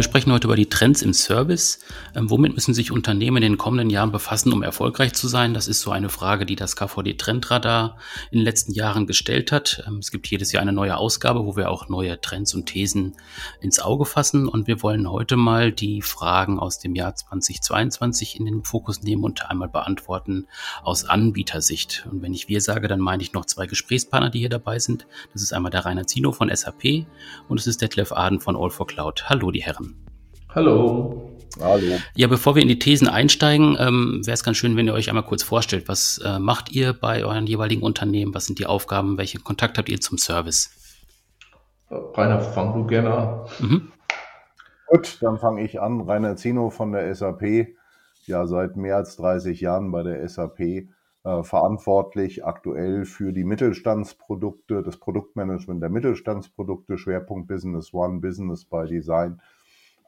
Wir sprechen heute über die Trends im Service. Ähm, womit müssen sich Unternehmen in den kommenden Jahren befassen, um erfolgreich zu sein? Das ist so eine Frage, die das KVD Trendradar in den letzten Jahren gestellt hat. Ähm, es gibt jedes Jahr eine neue Ausgabe, wo wir auch neue Trends und Thesen ins Auge fassen. Und wir wollen heute mal die Fragen aus dem Jahr 2022 in den Fokus nehmen und einmal beantworten aus Anbietersicht. Und wenn ich wir sage, dann meine ich noch zwei Gesprächspartner, die hier dabei sind. Das ist einmal der Rainer Zino von SAP und es ist Detlef Aden von All for Cloud. Hallo, die Herren. Hallo. Hallo. Ja, bevor wir in die Thesen einsteigen, ähm, wäre es ganz schön, wenn ihr euch einmal kurz vorstellt. Was äh, macht ihr bei euren jeweiligen Unternehmen? Was sind die Aufgaben? Welchen Kontakt habt ihr zum Service? Rainer, fang du gerne an. Mhm. Gut, dann fange ich an. Rainer Zino von der SAP. Ja, seit mehr als 30 Jahren bei der SAP äh, verantwortlich aktuell für die Mittelstandsprodukte, das Produktmanagement der Mittelstandsprodukte, Schwerpunkt Business One, Business by Design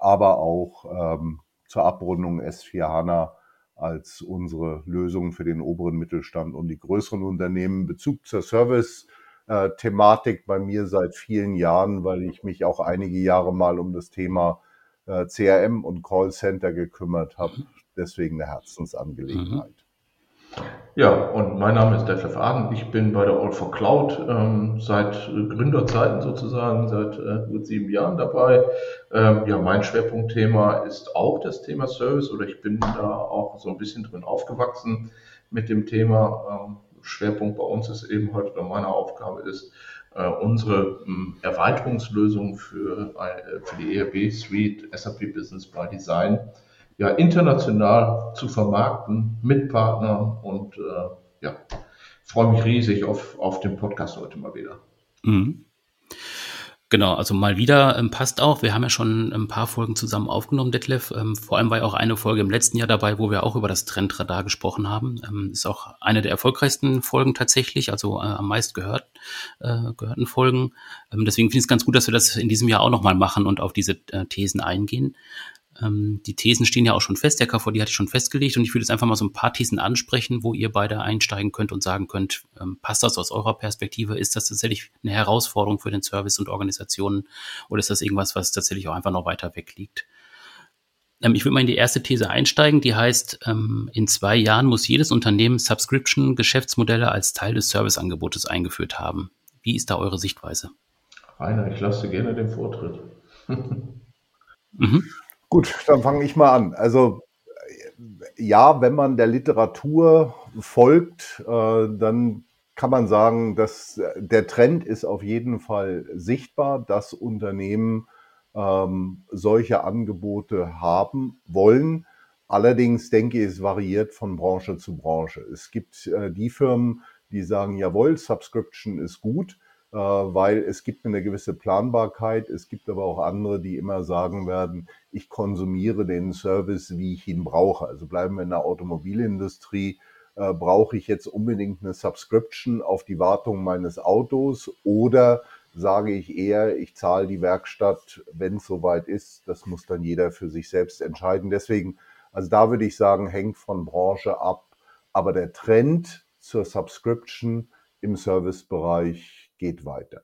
aber auch ähm, zur Abrundung S4 HANA als unsere Lösung für den oberen Mittelstand und die größeren Unternehmen. Bezug zur Service-Thematik bei mir seit vielen Jahren, weil ich mich auch einige Jahre mal um das Thema äh, CRM und Callcenter gekümmert habe. Mhm. Deswegen eine Herzensangelegenheit. Ja, und mein Name ist Detlef Aden. Ich bin bei der All for Cloud ähm, seit Gründerzeiten sozusagen, seit äh, gut sieben Jahren dabei. Ähm, ja, mein Schwerpunktthema ist auch das Thema Service oder ich bin da auch so ein bisschen drin aufgewachsen mit dem Thema. Ähm, Schwerpunkt bei uns ist eben heute oder meine Aufgabe ist, äh, unsere ähm, Erweiterungslösung für, äh, für die ERB Suite SAP Business by Design ja, international zu vermarkten mit Partnern und äh, ja, freue mich riesig auf, auf den Podcast heute mal wieder. Mhm. Genau, also mal wieder ähm, passt auch. Wir haben ja schon ein paar Folgen zusammen aufgenommen, Detlef. Ähm, vor allem war ja auch eine Folge im letzten Jahr dabei, wo wir auch über das Trendradar gesprochen haben. Ähm, ist auch eine der erfolgreichsten Folgen tatsächlich, also äh, am meist gehört, äh, gehörten Folgen. Ähm, deswegen finde ich es ganz gut, dass wir das in diesem Jahr auch nochmal machen und auf diese äh, Thesen eingehen. Ähm, die Thesen stehen ja auch schon fest, der KVD hat die schon festgelegt und ich würde jetzt einfach mal so ein paar Thesen ansprechen, wo ihr beide einsteigen könnt und sagen könnt, ähm, passt das aus eurer Perspektive? Ist das tatsächlich eine Herausforderung für den Service und Organisationen oder ist das irgendwas, was tatsächlich auch einfach noch weiter weg liegt? Ähm, ich würde mal in die erste These einsteigen, die heißt, ähm, in zwei Jahren muss jedes Unternehmen Subscription-Geschäftsmodelle als Teil des Serviceangebotes eingeführt haben. Wie ist da eure Sichtweise? Rainer, ich lasse gerne den Vortritt. mhm. Gut, dann fange ich mal an. Also ja, wenn man der Literatur folgt, äh, dann kann man sagen, dass der Trend ist auf jeden Fall sichtbar, dass Unternehmen ähm, solche Angebote haben wollen. Allerdings denke ich, es variiert von Branche zu Branche. Es gibt äh, die Firmen, die sagen, jawohl, Subscription ist gut. Äh, weil es gibt eine gewisse Planbarkeit. Es gibt aber auch andere, die immer sagen werden, ich konsumiere den Service, wie ich ihn brauche. Also bleiben wir in der Automobilindustrie. Äh, brauche ich jetzt unbedingt eine Subscription auf die Wartung meines Autos oder sage ich eher, ich zahle die Werkstatt, wenn es soweit ist. Das muss dann jeder für sich selbst entscheiden. Deswegen, also da würde ich sagen, hängt von Branche ab. Aber der Trend zur Subscription im Servicebereich geht weiter.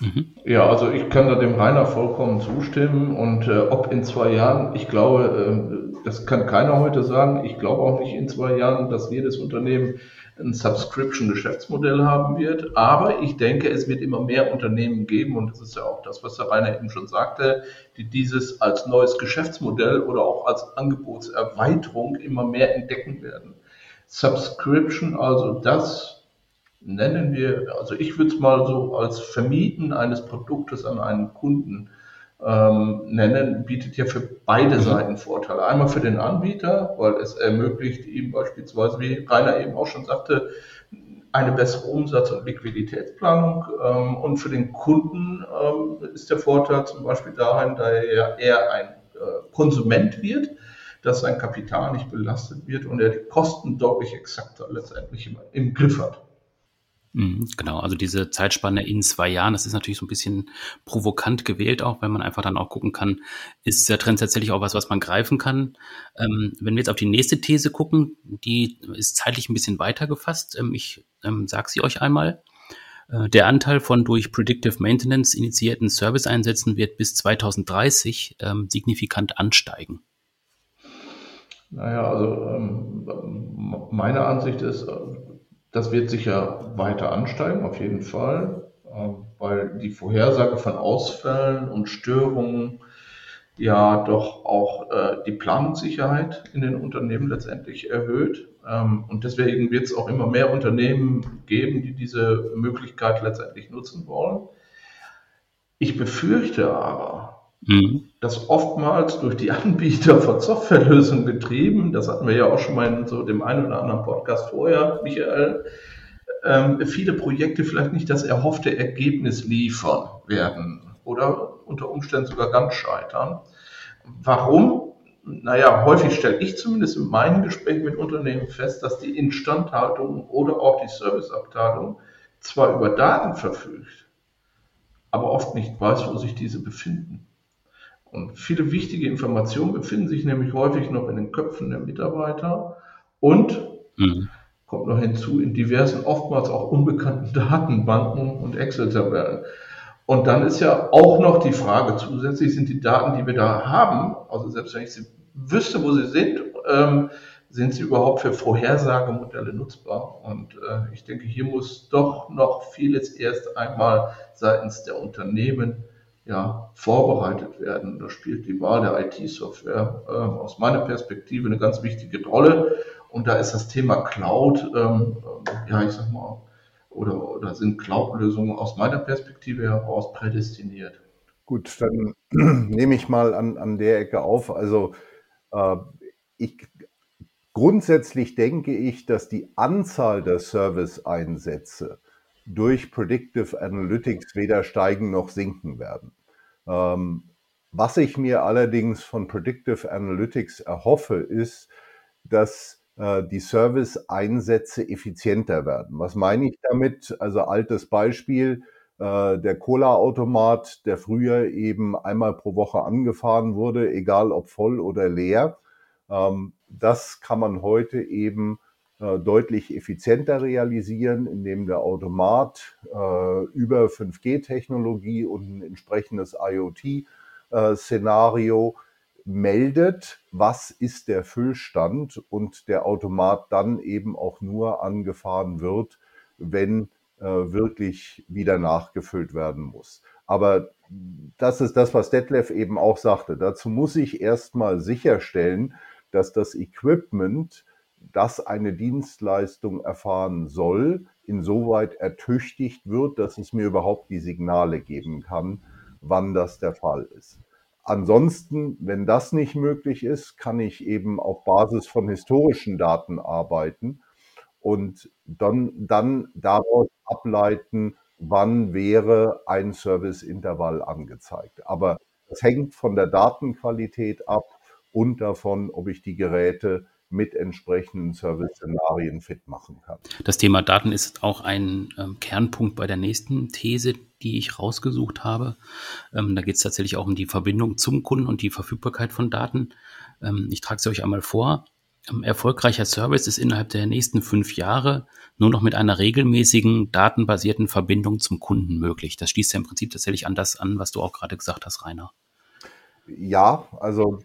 Mhm. Ja, also ich kann da dem Rainer vollkommen zustimmen und äh, ob in zwei Jahren, ich glaube, äh, das kann keiner heute sagen. Ich glaube auch nicht in zwei Jahren, dass jedes Unternehmen ein Subscription-Geschäftsmodell haben wird. Aber ich denke, es wird immer mehr Unternehmen geben und das ist ja auch das, was der Rainer eben schon sagte, die dieses als neues Geschäftsmodell oder auch als Angebotserweiterung immer mehr entdecken werden. Subscription, also das, nennen wir, also ich würde es mal so als Vermieten eines Produktes an einen Kunden ähm, nennen, bietet ja für beide mhm. Seiten Vorteile. Einmal für den Anbieter, weil es ermöglicht ihm beispielsweise, wie Rainer eben auch schon sagte, eine bessere Umsatz- und Liquiditätsplanung. Ähm, und für den Kunden ähm, ist der Vorteil zum Beispiel darin, da er eher ein äh, Konsument wird, dass sein Kapital nicht belastet wird und er die Kosten deutlich exakter letztendlich im, im Griff hat. Mhm, genau, also diese Zeitspanne in zwei Jahren, das ist natürlich so ein bisschen provokant gewählt auch, weil man einfach dann auch gucken kann, ist der Trend tatsächlich auch was, was man greifen kann. Ähm, wenn wir jetzt auf die nächste These gucken, die ist zeitlich ein bisschen weiter gefasst. Ähm, ich ähm, sage sie euch einmal. Äh, der Anteil von durch Predictive Maintenance initiierten Serviceeinsätzen wird bis 2030 ähm, signifikant ansteigen. Naja, also ähm, meine Ansicht ist, das wird sicher weiter ansteigen, auf jeden Fall, ähm, weil die Vorhersage von Ausfällen und Störungen ja doch auch äh, die Planungssicherheit in den Unternehmen letztendlich erhöht. Ähm, und deswegen wird es auch immer mehr Unternehmen geben, die diese Möglichkeit letztendlich nutzen wollen. Ich befürchte aber, mhm. Dass oftmals durch die Anbieter von Softwarelösungen getrieben, das hatten wir ja auch schon mal in so dem einen oder anderen Podcast vorher, Michael, ähm, viele Projekte vielleicht nicht das erhoffte Ergebnis liefern werden oder unter Umständen sogar ganz scheitern. Warum? Naja, häufig stelle ich zumindest in meinen Gesprächen mit Unternehmen fest, dass die Instandhaltung oder auch die Serviceabteilung zwar über Daten verfügt, aber oft nicht weiß, wo sich diese befinden. Und viele wichtige Informationen befinden sich nämlich häufig noch in den Köpfen der Mitarbeiter und mhm. kommt noch hinzu in diversen, oftmals auch unbekannten Datenbanken und Excel-Tabellen. Und dann ist ja auch noch die Frage zusätzlich, sind die Daten, die wir da haben, also selbst wenn ich sie wüsste, wo sie sind, ähm, sind sie überhaupt für Vorhersagemodelle nutzbar? Und äh, ich denke, hier muss doch noch vieles erst einmal seitens der Unternehmen ja, vorbereitet werden. Da spielt die Wahl der IT-Software äh, aus meiner Perspektive eine ganz wichtige Rolle. Und da ist das Thema Cloud, ähm, ja, ich sag mal, oder, oder sind Cloud-Lösungen aus meiner Perspektive heraus prädestiniert? Gut, dann nehme ich mal an, an der Ecke auf. Also äh, ich, grundsätzlich denke ich, dass die Anzahl der Service-Einsätze durch Predictive Analytics weder steigen noch sinken werden. Ähm, was ich mir allerdings von Predictive Analytics erhoffe, ist, dass äh, die Service-Einsätze effizienter werden. Was meine ich damit? Also altes Beispiel, äh, der Cola-Automat, der früher eben einmal pro Woche angefahren wurde, egal ob voll oder leer. Ähm, das kann man heute eben deutlich effizienter realisieren, indem der Automat über 5G-Technologie und ein entsprechendes IoT-Szenario meldet, was ist der Füllstand und der Automat dann eben auch nur angefahren wird, wenn äh, wirklich wieder nachgefüllt werden muss. Aber das ist das, was Detlef eben auch sagte. Dazu muss ich erstmal sicherstellen, dass das Equipment, das eine Dienstleistung erfahren soll, insoweit ertüchtigt wird, dass es mir überhaupt die Signale geben kann, wann das der Fall ist. Ansonsten, wenn das nicht möglich ist, kann ich eben auf Basis von historischen Daten arbeiten und dann, dann daraus ableiten, wann wäre ein Serviceintervall angezeigt. Aber das hängt von der Datenqualität ab und davon, ob ich die Geräte mit entsprechenden Service-Szenarien fit machen kann. Das Thema Daten ist auch ein ähm, Kernpunkt bei der nächsten These, die ich rausgesucht habe. Ähm, da geht es tatsächlich auch um die Verbindung zum Kunden und die Verfügbarkeit von Daten. Ähm, ich trage es euch einmal vor. Ähm, erfolgreicher Service ist innerhalb der nächsten fünf Jahre nur noch mit einer regelmäßigen datenbasierten Verbindung zum Kunden möglich. Das schließt ja im Prinzip tatsächlich an das an, was du auch gerade gesagt hast, Rainer. Ja, also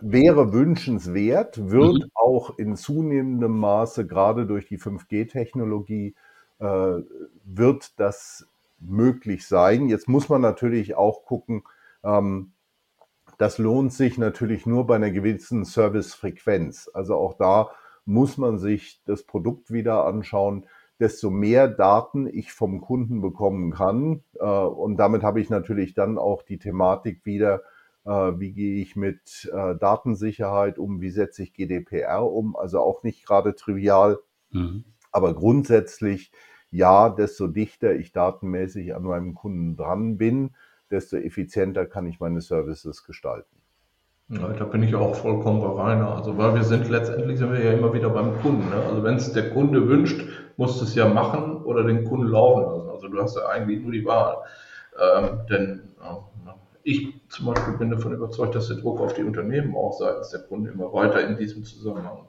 wäre wünschenswert, wird mhm. auch in zunehmendem Maße, gerade durch die 5G-Technologie, äh, wird das möglich sein. Jetzt muss man natürlich auch gucken, ähm, das lohnt sich natürlich nur bei einer gewissen Servicefrequenz. Also auch da muss man sich das Produkt wieder anschauen. Desto mehr Daten ich vom Kunden bekommen kann, äh, und damit habe ich natürlich dann auch die Thematik wieder, wie gehe ich mit äh, Datensicherheit um, wie setze ich GDPR um, also auch nicht gerade trivial, mhm. aber grundsätzlich ja, desto dichter ich datenmäßig an meinem Kunden dran bin, desto effizienter kann ich meine Services gestalten. Ja, da bin ich auch vollkommen bei Rainer. Also, weil wir sind letztendlich sind wir ja immer wieder beim Kunden. Ne? Also, wenn es der Kunde wünscht, musst es ja machen oder den Kunden laufen lassen. Also du hast ja eigentlich nur die Wahl. Ähm, denn äh, ich zum Beispiel bin davon überzeugt, dass der Druck auf die Unternehmen auch seitens der Kunden immer weiter in diesem Zusammenhang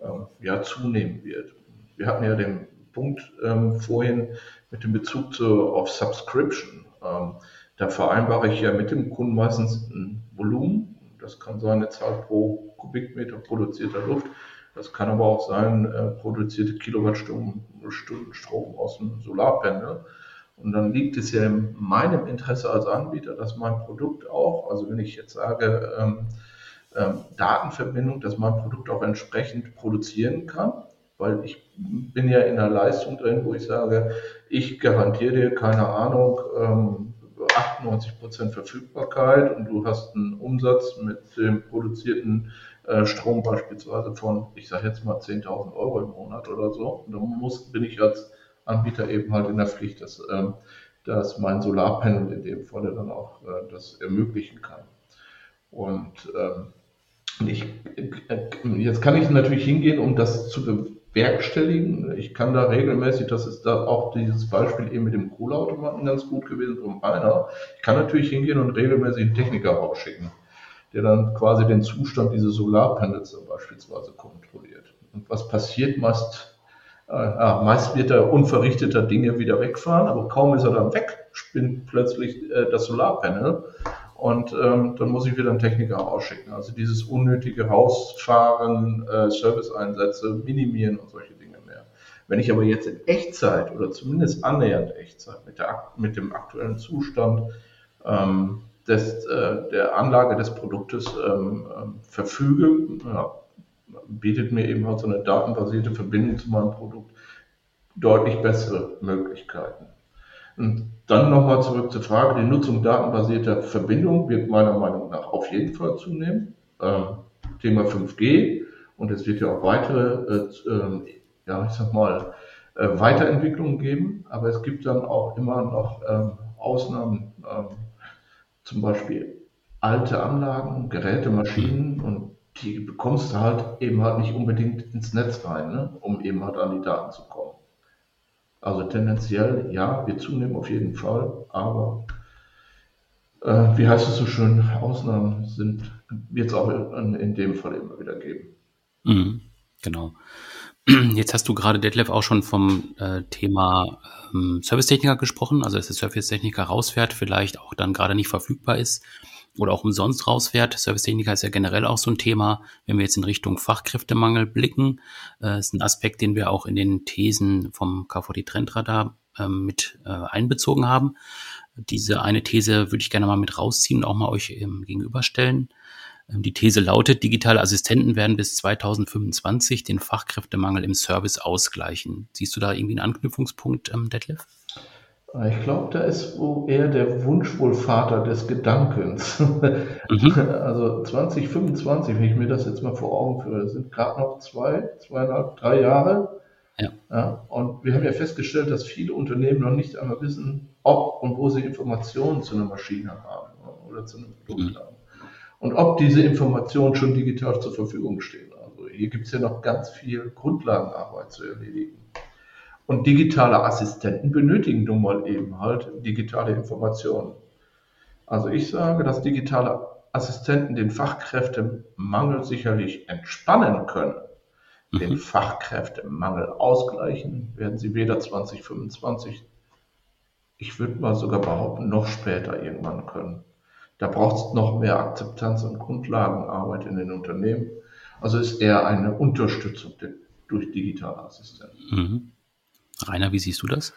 ähm, ja, zunehmen wird. Wir hatten ja den Punkt ähm, vorhin mit dem Bezug zu, auf Subscription. Ähm, da vereinbare ich ja mit dem Kunden meistens ein Volumen. Das kann sein eine Zahl pro Kubikmeter produzierter Luft. Das kann aber auch sein äh, produzierte Kilowattstunden Stunden Strom aus dem Solarpanel. Und dann liegt es ja in meinem Interesse als Anbieter, dass mein Produkt auch, also wenn ich jetzt sage, ähm, ähm, Datenverbindung, dass mein Produkt auch entsprechend produzieren kann, weil ich bin ja in der Leistung drin, wo ich sage, ich garantiere dir, keine Ahnung, ähm, 98% Verfügbarkeit und du hast einen Umsatz mit dem produzierten äh, Strom beispielsweise von, ich sage jetzt mal 10.000 Euro im Monat oder so. Und dann muss, bin ich als Anbieter eben halt in der Pflicht, dass, ähm, dass mein Solarpanel in dem Falle dann auch äh, das ermöglichen kann. Und ähm, ich, äh, jetzt kann ich natürlich hingehen, um das zu bewerkstelligen. Ich kann da regelmäßig, das ist da auch dieses Beispiel eben mit dem Kohleautomaten ganz gut gewesen vom Rainer. Ich kann natürlich hingehen und regelmäßig einen Techniker rausschicken, der dann quasi den Zustand dieses Solarpanels beispielsweise kontrolliert. Und was passiert meist? Äh, meist wird er unverrichteter Dinge wieder wegfahren, aber kaum ist er dann weg, spinnt plötzlich äh, das Solarpanel und ähm, dann muss ich wieder einen Techniker ausschicken. Also dieses unnötige Rausfahren, äh, Serviceeinsätze minimieren und solche Dinge mehr. Wenn ich aber jetzt in Echtzeit oder zumindest annähernd Echtzeit mit, der, mit dem aktuellen Zustand ähm, des, äh, der Anlage des Produktes ähm, ähm, verfüge, ja, bietet mir eben halt so eine datenbasierte Verbindung zu meinem Produkt deutlich bessere Möglichkeiten. Und dann nochmal zurück zur Frage, die Nutzung datenbasierter Verbindungen wird meiner Meinung nach auf jeden Fall zunehmen. Ähm, Thema 5G und es wird ja auch weitere, äh, äh, ja, ich sag mal, äh, Weiterentwicklungen geben, aber es gibt dann auch immer noch ähm, Ausnahmen, ähm, zum Beispiel alte Anlagen, Geräte, Maschinen und die bekommst du halt eben halt nicht unbedingt ins Netz rein, ne, um eben halt an die Daten zu kommen. Also tendenziell ja, wir zunehmen auf jeden Fall, aber äh, wie heißt es so schön, Ausnahmen sind, wird es auch in, in, dem Fall immer wieder geben. Mhm, genau. Jetzt hast du gerade, Detlef, auch schon vom äh, Thema ähm, Servicetechniker gesprochen, also dass der Servicetechniker rausfährt, vielleicht auch dann gerade nicht verfügbar ist oder auch umsonst rausfährt. Servicetechniker ist ja generell auch so ein Thema, wenn wir jetzt in Richtung Fachkräftemangel blicken. Äh, ist ein Aspekt, den wir auch in den Thesen vom KVD Trendradar äh, mit äh, einbezogen haben. Diese eine These würde ich gerne mal mit rausziehen und auch mal euch ähm, gegenüberstellen. Ähm, die These lautet, digitale Assistenten werden bis 2025 den Fachkräftemangel im Service ausgleichen. Siehst du da irgendwie einen Anknüpfungspunkt, ähm, Detlef? Ich glaube, da ist wo eher der Wunschwohlvater des Gedankens. Mhm. Also 2025, wenn ich mir das jetzt mal vor Augen führe, sind gerade noch zwei, zweieinhalb, drei Jahre. Ja. ja. Und wir haben ja festgestellt, dass viele Unternehmen noch nicht einmal wissen, ob und wo sie Informationen zu einer Maschine haben oder zu einem Produkt mhm. haben. Und ob diese Informationen schon digital zur Verfügung stehen. Also hier gibt es ja noch ganz viel Grundlagenarbeit zu erledigen. Und digitale Assistenten benötigen nun mal eben halt digitale Informationen. Also ich sage, dass digitale Assistenten den Fachkräftemangel sicherlich entspannen können. Mhm. Den Fachkräftemangel ausgleichen werden sie weder 2025, ich würde mal sogar behaupten, noch später irgendwann können. Da braucht es noch mehr Akzeptanz und Grundlagenarbeit in den Unternehmen. Also ist eher eine Unterstützung durch digitale Assistenten. Mhm. Rainer, wie siehst du das?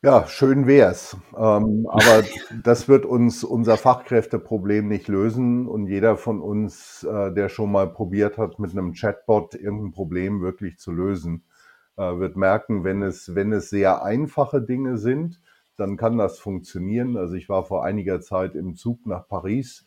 Ja, schön wär's. Ähm, aber das wird uns unser Fachkräfteproblem nicht lösen. Und jeder von uns, äh, der schon mal probiert hat, mit einem Chatbot irgendein Problem wirklich zu lösen, äh, wird merken, wenn es, wenn es sehr einfache Dinge sind, dann kann das funktionieren. Also ich war vor einiger Zeit im Zug nach Paris,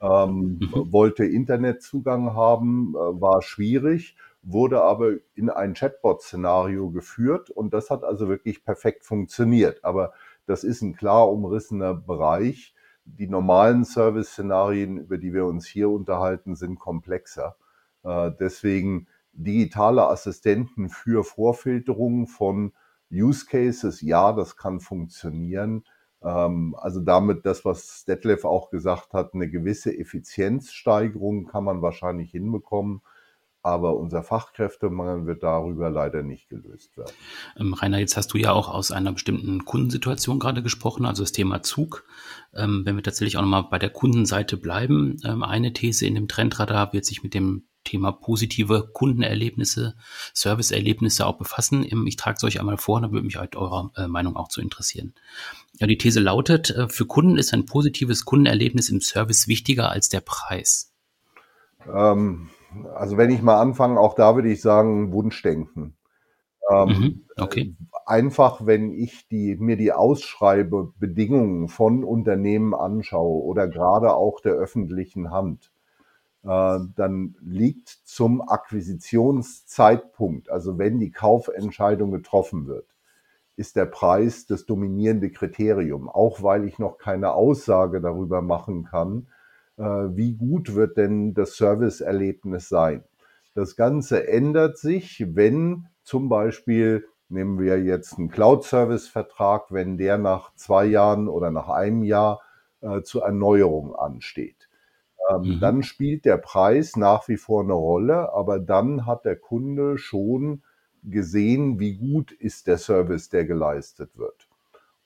ähm, mhm. wollte Internetzugang haben, äh, war schwierig wurde aber in ein Chatbot-Szenario geführt und das hat also wirklich perfekt funktioniert. Aber das ist ein klar umrissener Bereich. Die normalen Service-Szenarien, über die wir uns hier unterhalten, sind komplexer. Äh, deswegen digitale Assistenten für Vorfilterung von Use Cases, ja, das kann funktionieren. Ähm, also damit das, was Detlef auch gesagt hat, eine gewisse Effizienzsteigerung kann man wahrscheinlich hinbekommen. Aber unser Fachkräftemangel wird darüber leider nicht gelöst werden. Ähm, Rainer, jetzt hast du ja auch aus einer bestimmten Kundensituation gerade gesprochen, also das Thema Zug. Ähm, wenn wir tatsächlich auch nochmal bei der Kundenseite bleiben, ähm, eine These in dem Trendradar wird sich mit dem Thema positive Kundenerlebnisse, Serviceerlebnisse auch befassen. Ich trage es euch einmal vor, da würde mich halt eurer äh, Meinung auch zu interessieren. Ja, die These lautet, äh, für Kunden ist ein positives Kundenerlebnis im Service wichtiger als der Preis. Ähm, also wenn ich mal anfange, auch da würde ich sagen, Wunschdenken. Ähm, mhm, okay. Einfach, wenn ich die, mir die Ausschreibebedingungen von Unternehmen anschaue oder gerade auch der öffentlichen Hand, äh, dann liegt zum Akquisitionszeitpunkt, also wenn die Kaufentscheidung getroffen wird, ist der Preis das dominierende Kriterium, auch weil ich noch keine Aussage darüber machen kann, äh, wie gut wird denn das Serviceerlebnis sein. Das Ganze ändert sich, wenn zum Beispiel, nehmen wir jetzt einen Cloud-Service-Vertrag, wenn der nach zwei Jahren oder nach einem Jahr äh, zur Erneuerung ansteht. Ähm, mhm. Dann spielt der Preis nach wie vor eine Rolle, aber dann hat der Kunde schon gesehen, wie gut ist der Service, der geleistet wird.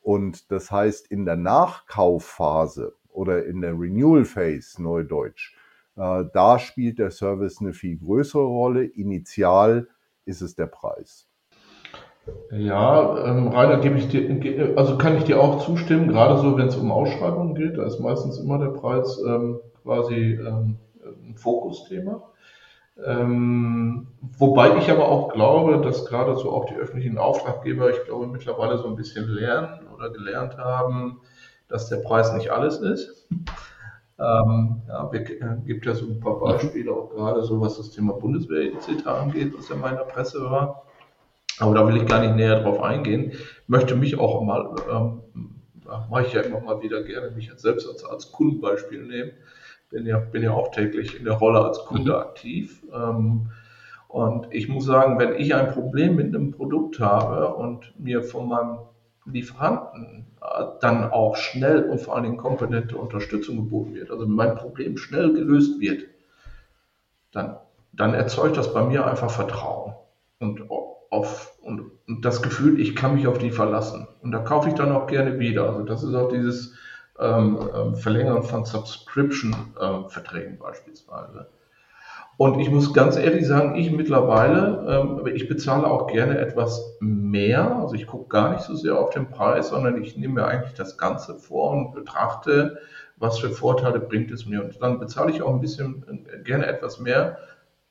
Und das heißt, in der Nachkaufphase oder in der Renewal Phase, Neudeutsch, äh, da spielt der Service eine viel größere Rolle. Initial ist es der Preis. Ja, ähm, Rainer, gebe ich dir, also kann ich dir auch zustimmen, gerade so, wenn es um Ausschreibungen geht, da ist meistens immer der Preis ähm, quasi ähm, ein Fokusthema. Ähm, wobei ich aber auch glaube, dass gerade so auch die öffentlichen Auftraggeber, ich glaube, mittlerweile so ein bisschen lernen oder gelernt haben, dass der Preis nicht alles ist. Ähm, ja, es äh, gibt ja so ein paar Beispiele, auch gerade so was das Thema Bundeswehr etc. angeht, was ja in meiner Presse war. Aber da will ich gar nicht näher drauf eingehen. Ich möchte mich auch mal, ähm, mache ich ja immer mal wieder gerne, mich selbst als, als Kundenbeispiel nehmen bin ja, bin ja auch täglich in der Rolle als Kunde mhm. aktiv. Ähm, und ich muss sagen, wenn ich ein Problem mit einem Produkt habe und mir von meinem Lieferanten dann auch schnell und vor allen Dingen kompetente Unterstützung geboten wird, also mein Problem schnell gelöst wird, dann, dann erzeugt das bei mir einfach Vertrauen und, auf, und, und das Gefühl, ich kann mich auf die verlassen. Und da kaufe ich dann auch gerne wieder. Also das ist auch dieses, ähm, ähm, Verlängern von Subscription-Verträgen beispielsweise. Und ich muss ganz ehrlich sagen, ich mittlerweile, ähm, ich bezahle auch gerne etwas mehr. Also ich gucke gar nicht so sehr auf den Preis, sondern ich nehme mir eigentlich das Ganze vor und betrachte, was für Vorteile bringt es mir. Und dann bezahle ich auch ein bisschen äh, gerne etwas mehr,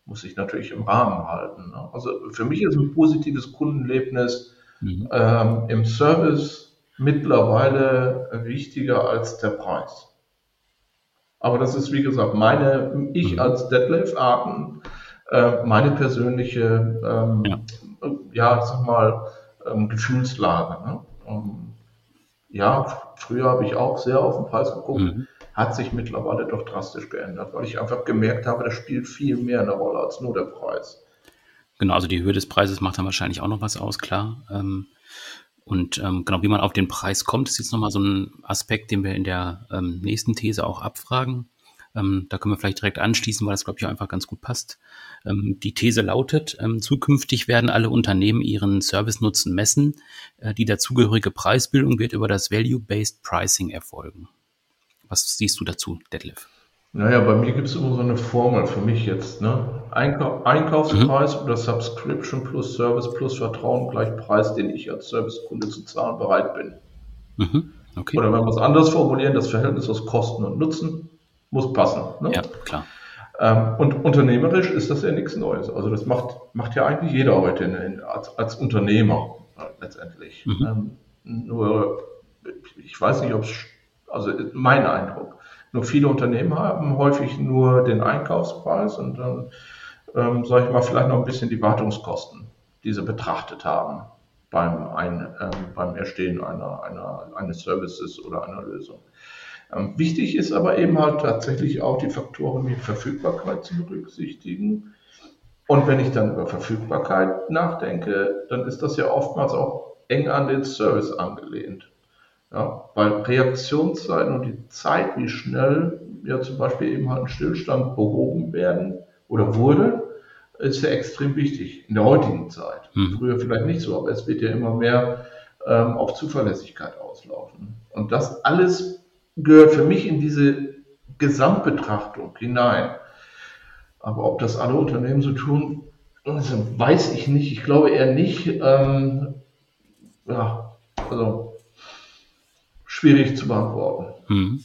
muss ich natürlich im Rahmen halten. Ne? Also für mich ist ein positives Kundenerlebnis mhm. ähm, im Service mittlerweile wichtiger als der Preis. Aber das ist, wie gesagt, meine, ich mhm. als Detlef Arten, äh, meine persönliche, ähm, ja. ja, sag mal, ähm, Gefühlslage. Ne? Ähm, ja, früher habe ich auch sehr auf den Preis geguckt, mhm. hat sich mittlerweile doch drastisch geändert, weil ich einfach gemerkt habe, das spielt viel mehr eine Rolle als nur der Preis. Genau, also die Höhe des Preises macht dann wahrscheinlich auch noch was aus, klar. Ähm, und ähm, genau, wie man auf den Preis kommt, ist jetzt nochmal so ein Aspekt, den wir in der ähm, nächsten These auch abfragen. Ähm, da können wir vielleicht direkt anschließen, weil das, glaube ich, auch einfach ganz gut passt. Ähm, die These lautet, ähm, zukünftig werden alle Unternehmen ihren Servicenutzen messen. Äh, die dazugehörige Preisbildung wird über das Value-Based Pricing erfolgen. Was siehst du dazu, Detlef? Naja, bei mir gibt es immer so eine Formel für mich jetzt. Ne? Einkau Einkaufspreis mhm. oder Subscription plus Service plus Vertrauen gleich Preis, den ich als Servicekunde zu zahlen bereit bin. Mhm. Okay. Oder wenn wir es anders formulieren, das Verhältnis aus Kosten und Nutzen muss passen. Ne? Ja, klar. Ähm, und unternehmerisch ist das ja nichts Neues. Also das macht, macht ja eigentlich jeder heute in, in, als, als Unternehmer äh, letztendlich. Mhm. Ähm, nur, ich weiß nicht, ob es, also mein Eindruck, nur viele Unternehmen haben häufig nur den Einkaufspreis und dann, ähm, sage ich mal, vielleicht noch ein bisschen die Wartungskosten, die sie betrachtet haben beim, ein, ähm, beim Erstehen einer, einer, eines Services oder einer Lösung. Ähm, wichtig ist aber eben halt tatsächlich auch die Faktoren wie Verfügbarkeit zu berücksichtigen Und wenn ich dann über Verfügbarkeit nachdenke, dann ist das ja oftmals auch eng an den Service angelehnt. Ja, weil Reaktionszeiten und die Zeit, wie schnell ja zum Beispiel eben halt ein Stillstand behoben werden oder wurde, ist ja extrem wichtig in der heutigen Zeit. Mhm. Früher vielleicht nicht so, aber es wird ja immer mehr ähm, auf Zuverlässigkeit auslaufen. Und das alles gehört für mich in diese Gesamtbetrachtung hinein. Aber ob das alle Unternehmen so tun, weiß ich nicht. Ich glaube eher nicht. Ähm, ja, also schwierig zu beantworten. Mhm.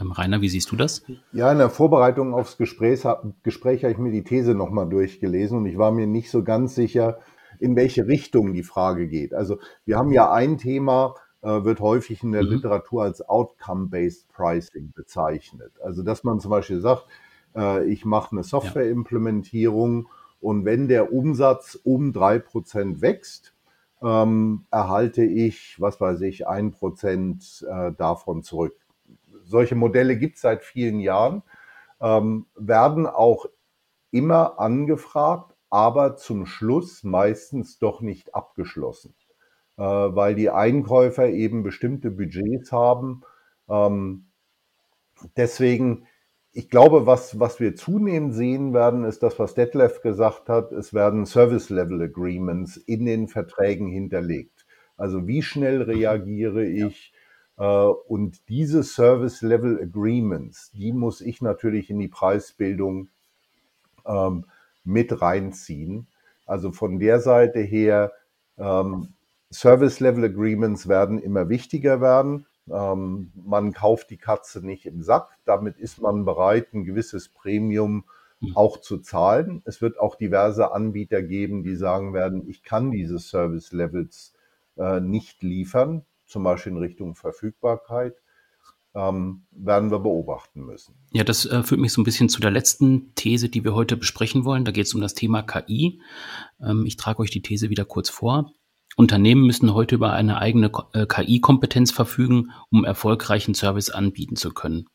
Ähm, Rainer, wie siehst du das? Ja, in der Vorbereitung aufs Gespräch, Gespräch habe ich mir die These nochmal durchgelesen und ich war mir nicht so ganz sicher, in welche Richtung die Frage geht. Also wir haben ja ein Thema, äh, wird häufig in der mhm. Literatur als Outcome-Based Pricing bezeichnet. Also dass man zum Beispiel sagt, äh, ich mache eine Softwareimplementierung und wenn der Umsatz um drei Prozent wächst, ähm, erhalte ich, was weiß ich, ein Prozent äh, davon zurück solche Modelle gibt es seit vielen Jahren, ähm, werden auch immer angefragt, aber zum Schluss meistens doch nicht abgeschlossen, äh, weil die Einkäufer eben bestimmte Budgets haben. Ähm, deswegen, ich glaube, was, was wir zunehmend sehen werden, ist das, was Detlef gesagt hat. Es werden Service-Level-Agreements in den Verträgen hinterlegt. Also wie schnell reagiere ich? Äh, und diese Service Level Agreements, die muss ich natürlich in die Preisbildung ähm, mit reinziehen. Also von der Seite her, ähm, Service Level Agreements werden immer wichtiger werden. Ähm, man kauft die Katze nicht im Sack. Damit ist man bereit, ein gewisses Premium hm. auch zu zahlen. Es wird auch diverse Anbieter geben, die sagen werden, ich kann diese Service Levels äh, nicht liefern zum Beispiel in Richtung Verfügbarkeit, ähm, werden wir beobachten müssen. Ja, das äh, führt mich so ein bisschen zu der letzten These, die wir heute besprechen wollen. Da geht es um das Thema KI. Ähm, ich trage euch die These wieder kurz vor. Unternehmen müssen heute über eine eigene äh, KI-Kompetenz verfügen, um erfolgreichen Service anbieten zu können.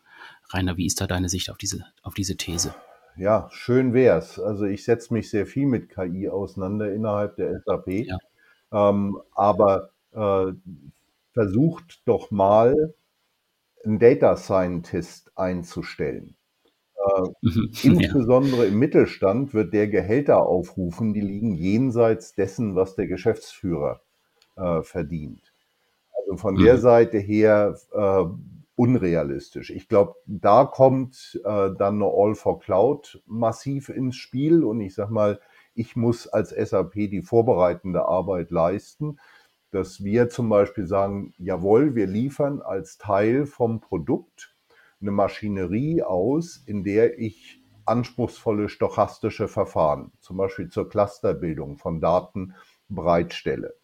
Rainer, wie ist da deine Sicht auf diese, auf diese These? Ja, schön wär's. Also ich setze mich sehr viel mit KI auseinander innerhalb der SAP. Ja. Ähm, aber äh, versucht doch mal, einen Data Scientist einzustellen. Äh, mhm. insbesondere ja. im Mittelstand wird der Gehälter aufrufen, die liegen jenseits dessen, was der Geschäftsführer äh, verdient. Also von mhm. der Seite her äh, unrealistisch. Ich glaube, da kommt äh, dann eine All for Cloud massiv ins Spiel und ich sage mal, ich muss als SAP die vorbereitende Arbeit leisten dass wir zum Beispiel sagen, jawohl, wir liefern als Teil vom Produkt eine Maschinerie aus, in der ich anspruchsvolle stochastische Verfahren, zum Beispiel zur Clusterbildung von Daten, bereitstelle.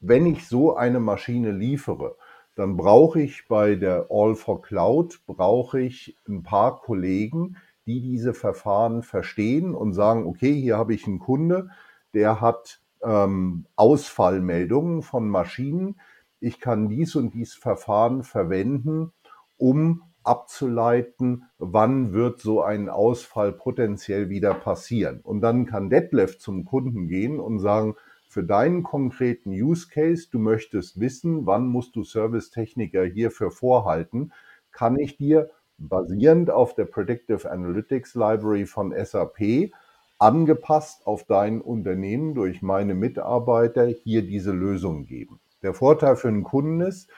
Wenn ich so eine Maschine liefere, dann brauche ich bei der All for Cloud, brauche ich ein paar Kollegen, die diese Verfahren verstehen und sagen, okay, hier habe ich einen Kunde, der hat ähm, Ausfallmeldungen von Maschinen. Ich kann dies und dies Verfahren verwenden, um abzuleiten, wann wird so ein Ausfall potenziell wieder passieren. Und dann kann Detlef zum Kunden gehen und sagen, für deinen konkreten Use Case, du möchtest wissen, wann musst du Servicetechniker hierfür vorhalten, kann ich dir basierend auf der Predictive Analytics Library von SAP angepasst auf dein Unternehmen durch meine Mitarbeiter hier diese Lösung geben. Der Vorteil für einen Kunden ist,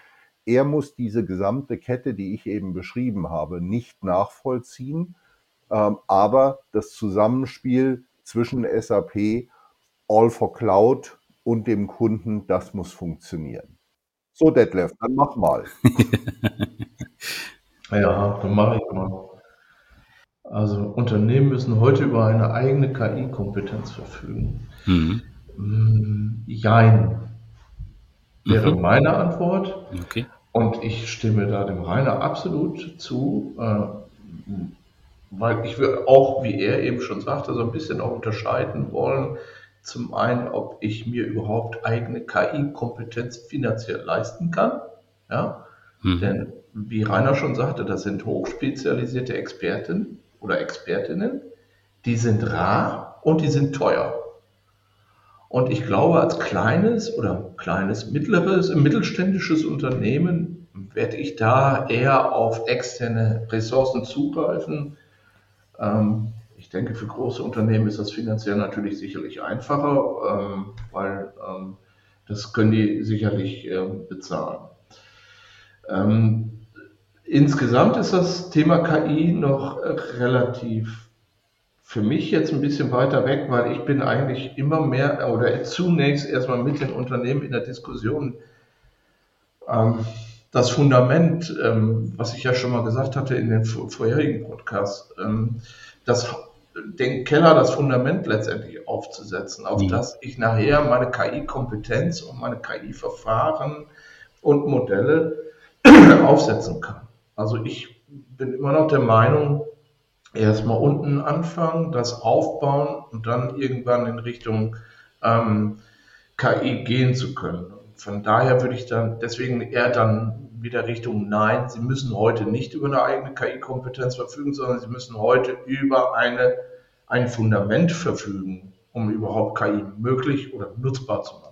er muss diese gesamte Kette, die ich eben beschrieben habe, nicht nachvollziehen, ähm, aber das Zusammenspiel zwischen SAP, All for Cloud und dem Kunden, das muss funktionieren. So, Detlef, dann mach mal. ja, dann mache ich mal. Also Unternehmen müssen heute über eine eigene KI-Kompetenz verfügen. Mhm. Mm, jein wäre mhm. meine Antwort. Okay. Und ich stimme da dem Rainer absolut zu, äh, weil ich würde auch, wie er eben schon sagte, so ein bisschen auch unterscheiden wollen. Zum einen, ob ich mir überhaupt eigene KI-Kompetenz finanziell leisten kann. Ja? Mhm. Denn wie Rainer schon sagte, das sind hochspezialisierte Experten oder Expertinnen, die sind rar und die sind teuer. Und ich glaube, als kleines oder kleines, mittleres, mittelständisches Unternehmen werde ich da eher auf externe Ressourcen zugreifen. Ähm, ich denke, für große Unternehmen ist das finanziell natürlich sicherlich einfacher, ähm, weil ähm, das können die sicherlich bezahlen. Insgesamt ist das Thema KI noch relativ für mich jetzt ein bisschen weiter weg, weil ich bin eigentlich immer mehr oder zunächst erstmal mit den Unternehmen in der Diskussion. Ähm, das Fundament, ähm, was ich ja schon mal gesagt hatte in den vorherigen Podcasts, ähm, das, den Keller, das Fundament letztendlich aufzusetzen, auf mhm. das ich nachher meine KI-Kompetenz und meine KI-Verfahren und Modelle aufsetzen kann. Also ich bin immer noch der Meinung, erstmal unten anfangen, das aufbauen und dann irgendwann in Richtung ähm, KI gehen zu können. Von daher würde ich dann deswegen eher dann wieder Richtung Nein. Sie müssen heute nicht über eine eigene KI-Kompetenz verfügen, sondern Sie müssen heute über eine, ein Fundament verfügen, um überhaupt KI möglich oder nutzbar zu machen.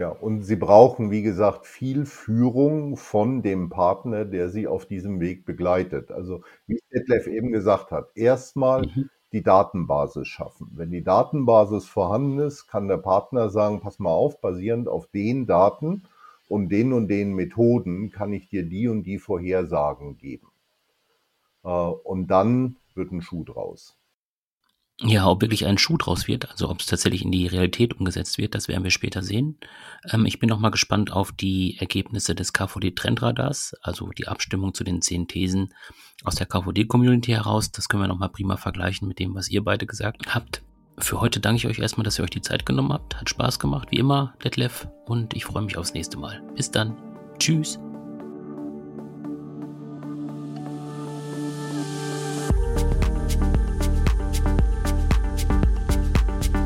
Ja, und Sie brauchen, wie gesagt, viel Führung von dem Partner, der Sie auf diesem Weg begleitet. Also, wie Detlef eben gesagt hat, erstmal Mhm. die Datenbasis schaffen. Wenn die Datenbasis vorhanden ist, kann der Partner sagen: „Pass mal auf, basierend auf den Daten und den und den Methoden kann ich dir die und die Vorhersagen geben.“ Äh, und dann wird ein Schuh draus. Ja, ob wirklich ein Schuh draus wird, also ob es tatsächlich in die Realität umgesetzt wird, das werden wir später sehen. Ähm, ich bin noch mal gespannt auf die Ergebnisse des KVD-Trendradars, also die Abstimmung zu den zehn Thesen aus der KVD-Community heraus. Das können wir noch mal prima vergleichen mit dem, was ihr beide gesagt habt. Für heute danke ich euch erstmal, dass ihr euch die Zeit genommen habt. Hat Spaß gemacht, wie immer, Detlef, und ich freue mich aufs nächste Mal. Bis dann. Tschüss.